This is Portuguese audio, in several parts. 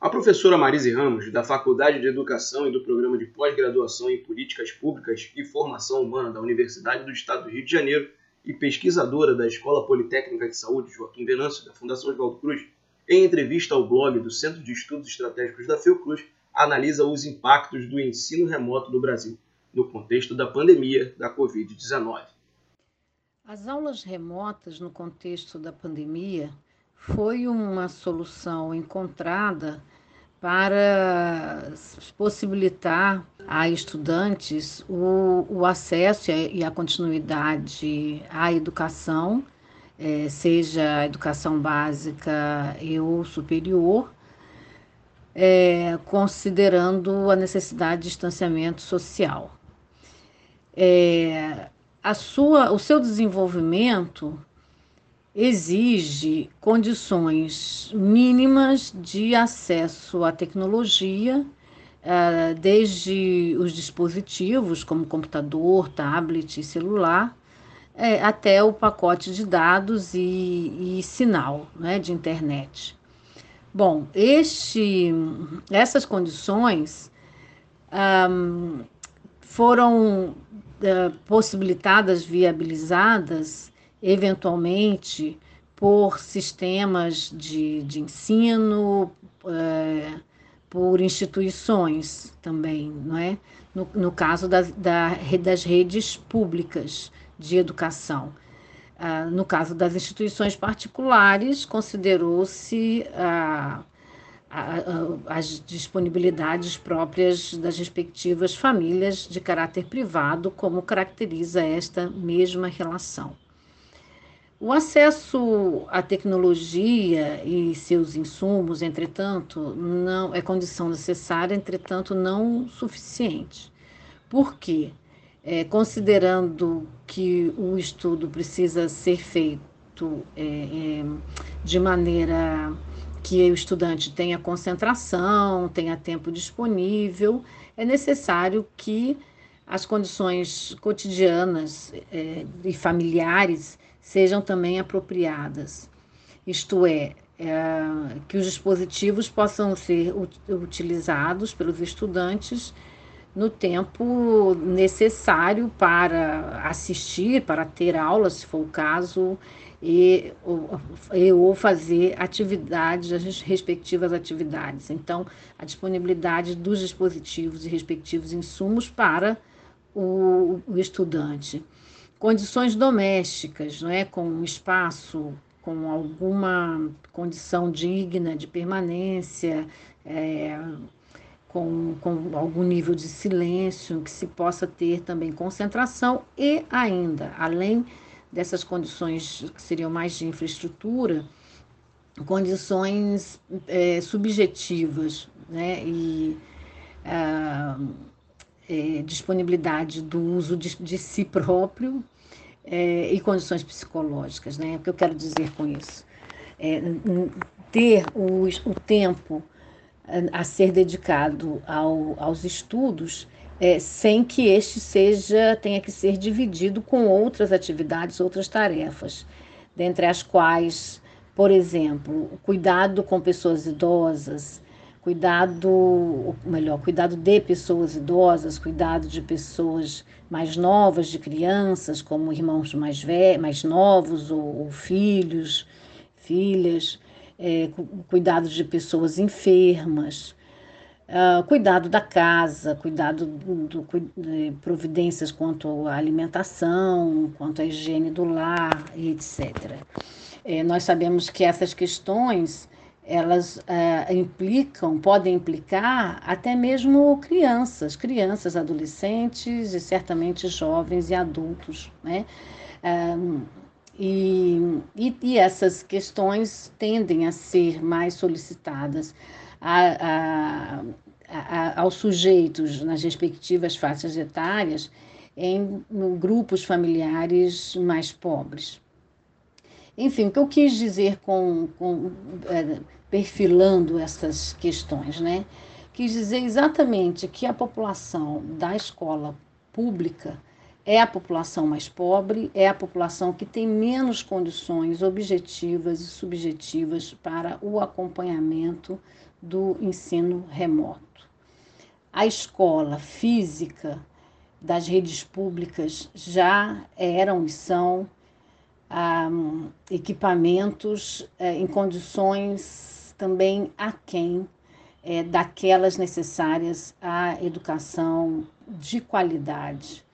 A professora Marise Ramos, da Faculdade de Educação e do Programa de Pós-Graduação em Políticas Públicas e Formação Humana da Universidade do Estado do Rio de Janeiro e pesquisadora da Escola Politécnica de Saúde Joaquim Venâncio, da Fundação Oswaldo Cruz, em entrevista ao blog do Centro de Estudos Estratégicos da Fiocruz, analisa os impactos do ensino remoto no Brasil, no contexto da pandemia da Covid-19. As aulas remotas no contexto da pandemia foi uma solução encontrada para possibilitar a estudantes o, o acesso e a continuidade à educação, é, seja a educação básica ou superior, é, considerando a necessidade de distanciamento social. É, a sua, o seu desenvolvimento exige condições mínimas de acesso à tecnologia, eh, desde os dispositivos, como computador, tablet e celular, eh, até o pacote de dados e, e sinal né, de internet. Bom, este, essas condições um, foram possibilitadas, viabilizadas eventualmente por sistemas de, de ensino, é, por instituições também, não é? No, no caso da, da, das redes públicas de educação. Ah, no caso das instituições particulares, considerou-se ah, as disponibilidades próprias das respectivas famílias de caráter privado, como caracteriza esta mesma relação. O acesso à tecnologia e seus insumos, entretanto, não é condição necessária, entretanto, não suficiente. Por quê? É, considerando que o estudo precisa ser feito é, é, de maneira que o estudante tenha concentração, tenha tempo disponível, é necessário que as condições cotidianas é, e familiares sejam também apropriadas. Isto é, é, que os dispositivos possam ser utilizados pelos estudantes no tempo necessário para assistir, para ter aulas, se for o caso, e ou, e, ou fazer atividades, as respectivas atividades. Então, a disponibilidade dos dispositivos e respectivos insumos para o, o estudante condições domésticas, não é? com um espaço, com alguma condição digna de permanência, é, com, com algum nível de silêncio, que se possa ter também concentração e ainda, além dessas condições que seriam mais de infraestrutura, condições é, subjetivas né? e ah, é, disponibilidade do uso de, de si próprio é, e condições psicológicas. Né? O que eu quero dizer com isso? É, ter o, o tempo a, ser dedicado ao, aos estudos é, sem que este seja tenha que ser dividido com outras atividades, outras tarefas, dentre as quais, por exemplo, cuidado com pessoas idosas, cuidado, melhor, cuidado de pessoas idosas, cuidado de pessoas mais novas, de crianças, como irmãos mais mais novos ou, ou filhos, filhas, é, cuidado de pessoas enfermas, uh, cuidado da casa, cuidado do, do, de providências quanto à alimentação, quanto à higiene do lar, etc. É, nós sabemos que essas questões elas é, implicam, podem implicar até mesmo crianças, crianças, adolescentes e certamente jovens e adultos, né? É, e, e, e, essas questões tendem a ser mais solicitadas a, a, a, aos sujeitos nas respectivas faixas etárias em grupos familiares mais pobres. Enfim, o que eu quis dizer com, com é, perfilando essas questões, né? Quis dizer exatamente que a população da escola pública é a população mais pobre, é a população que tem menos condições objetivas e subjetivas para o acompanhamento do ensino remoto. A escola física das redes públicas já eram e são um, equipamentos é, em condições também aquém é, daquelas necessárias à educação de qualidade,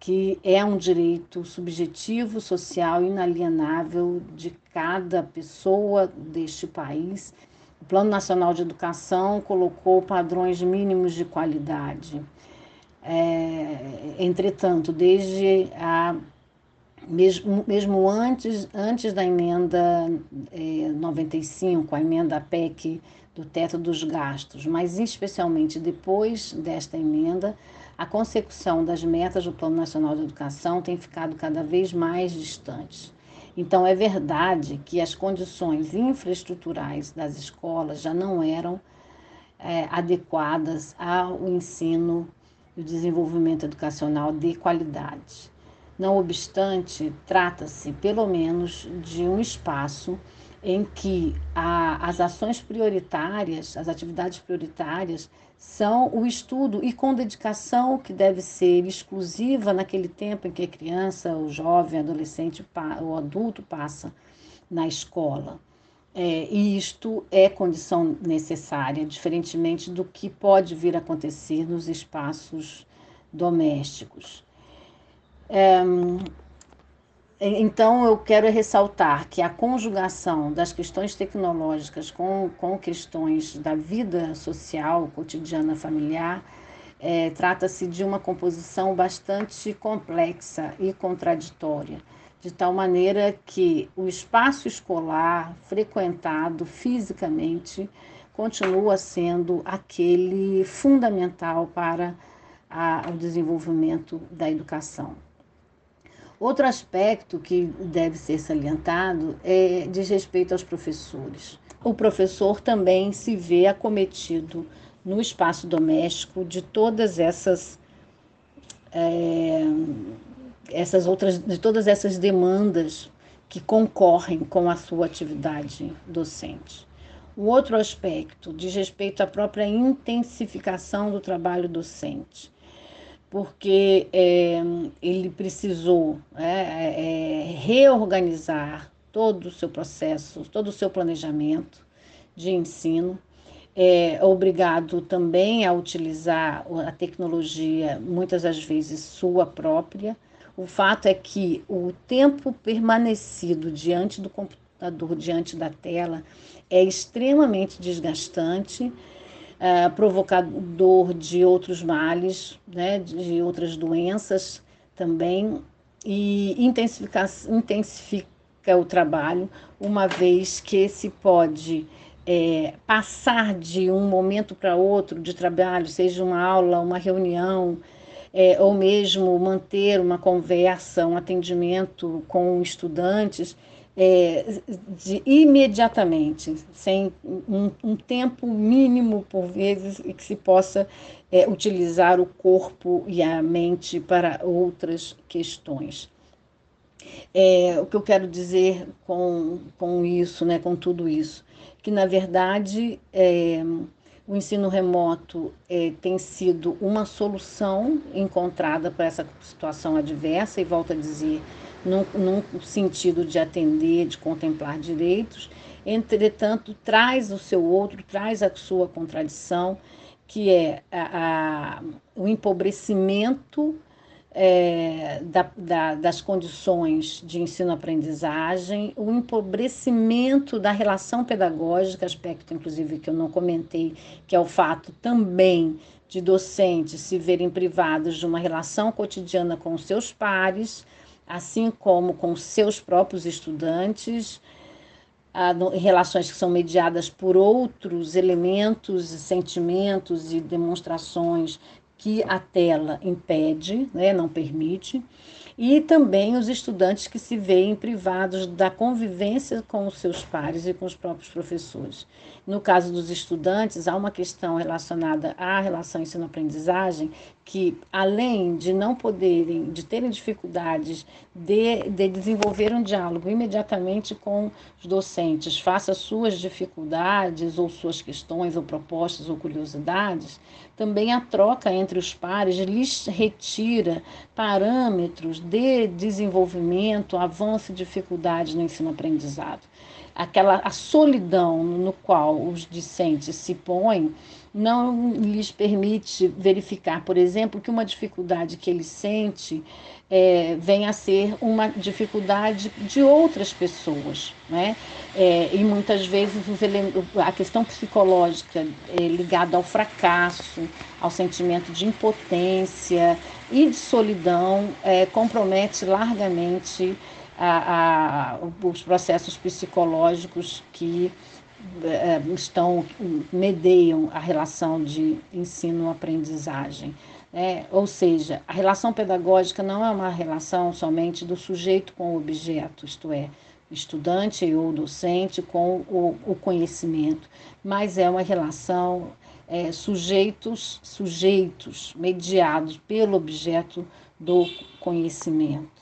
que é um direito subjetivo, social, inalienável de cada pessoa deste país. O Plano Nacional de Educação colocou padrões mínimos de qualidade. É, entretanto, desde a mesmo, mesmo antes, antes da emenda é, 95, a emenda PEC do teto dos gastos, mas especialmente depois desta emenda, a consecução das metas do Plano Nacional de Educação tem ficado cada vez mais distante. Então, é verdade que as condições infraestruturais das escolas já não eram é, adequadas ao ensino e desenvolvimento educacional de qualidade. Não obstante, trata-se pelo menos de um espaço em que a, as ações prioritárias, as atividades prioritárias, são o estudo e com dedicação que deve ser exclusiva naquele tempo em que a criança, o jovem, adolescente, o adulto passa na escola. É, e isto é condição necessária, diferentemente do que pode vir a acontecer nos espaços domésticos. É, então, eu quero ressaltar que a conjugação das questões tecnológicas com, com questões da vida social, cotidiana, familiar, é, trata-se de uma composição bastante complexa e contraditória, de tal maneira que o espaço escolar frequentado fisicamente continua sendo aquele fundamental para a, o desenvolvimento da educação. Outro aspecto que deve ser salientado é diz respeito aos professores. O professor também se vê acometido no espaço doméstico de todas essas é, essas outras de todas essas demandas que concorrem com a sua atividade docente. Um outro aspecto diz respeito à própria intensificação do trabalho docente porque é, ele precisou é, é, reorganizar todo o seu processo, todo o seu planejamento de ensino. É obrigado também a utilizar a tecnologia, muitas das vezes sua própria. O fato é que o tempo permanecido diante do computador, diante da tela, é extremamente desgastante uh, provocador de outros males, né, de outras doenças também, e intensifica, intensifica o trabalho, uma vez que se pode é, passar de um momento para outro de trabalho, seja uma aula, uma reunião, é, ou mesmo manter uma conversa, um atendimento com estudantes, é, de imediatamente, sem um, um, tempo mínimo por vezes e que se possa é, utilizar o corpo e a mente para outras questões. É, o que eu quero dizer com, com isso, né, com tudo isso, que na verdade é, o ensino remoto é, tem sido uma solução encontrada para essa situação adversa, e volto a dizer, num, num sentido de atender, de contemplar direitos, entretanto, traz o seu outro, traz a sua contradição, que é a, a, o empobrecimento é, da, da, das condições de ensino-aprendizagem, o empobrecimento da relação pedagógica, aspecto inclusive que eu não comentei, que é o fato também de docentes se verem privados de uma relação cotidiana com seus pares, assim como com seus próprios estudantes, relações que são mediadas por outros elementos, sentimentos e demonstrações que a tela impede, né, não permite, e também os estudantes que se veem privados da convivência com os seus pares e com os próprios professores. No caso dos estudantes, há uma questão relacionada à relação ensino-aprendizagem que, além de não poderem, de terem dificuldades de, de desenvolver um diálogo imediatamente com os docentes, faça suas dificuldades ou suas questões ou propostas ou curiosidades, também a troca entre os pares lhes retira parâmetros de desenvolvimento, avanço e dificuldades no ensino-aprendizado. Aquela a solidão no qual os discentes se põem não lhes permite verificar, por exemplo, que uma dificuldade que ele sente é, vem a ser uma dificuldade de outras pessoas. Né? É, e muitas vezes a questão psicológica é ligada ao fracasso, ao sentimento de impotência e de solidão é, compromete largamente a, a, os processos psicológicos que é, estão medeiam a relação de ensino-aprendizagem. É, ou seja, a relação pedagógica não é uma relação somente do sujeito com o objeto, isto é, estudante ou docente com o, o conhecimento, mas é uma relação é, sujeitos, sujeitos mediados pelo objeto do conhecimento.